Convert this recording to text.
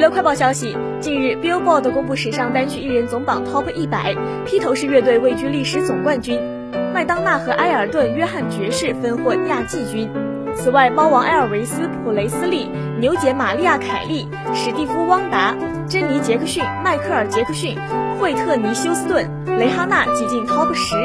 娱乐快报消息，近日 Billboard 公布史上单曲艺人总榜 Top 一百，披头士乐队位居历史总冠军，麦当娜和埃尔顿·约翰爵士分获亚季军。此外，猫王埃尔维斯·普雷斯利、牛姐玛利亚·凯莉、史蒂夫·汪达、珍妮·杰克逊、迈克尔·杰克逊、惠特尼·休斯顿、蕾哈娜挤进 Top 十。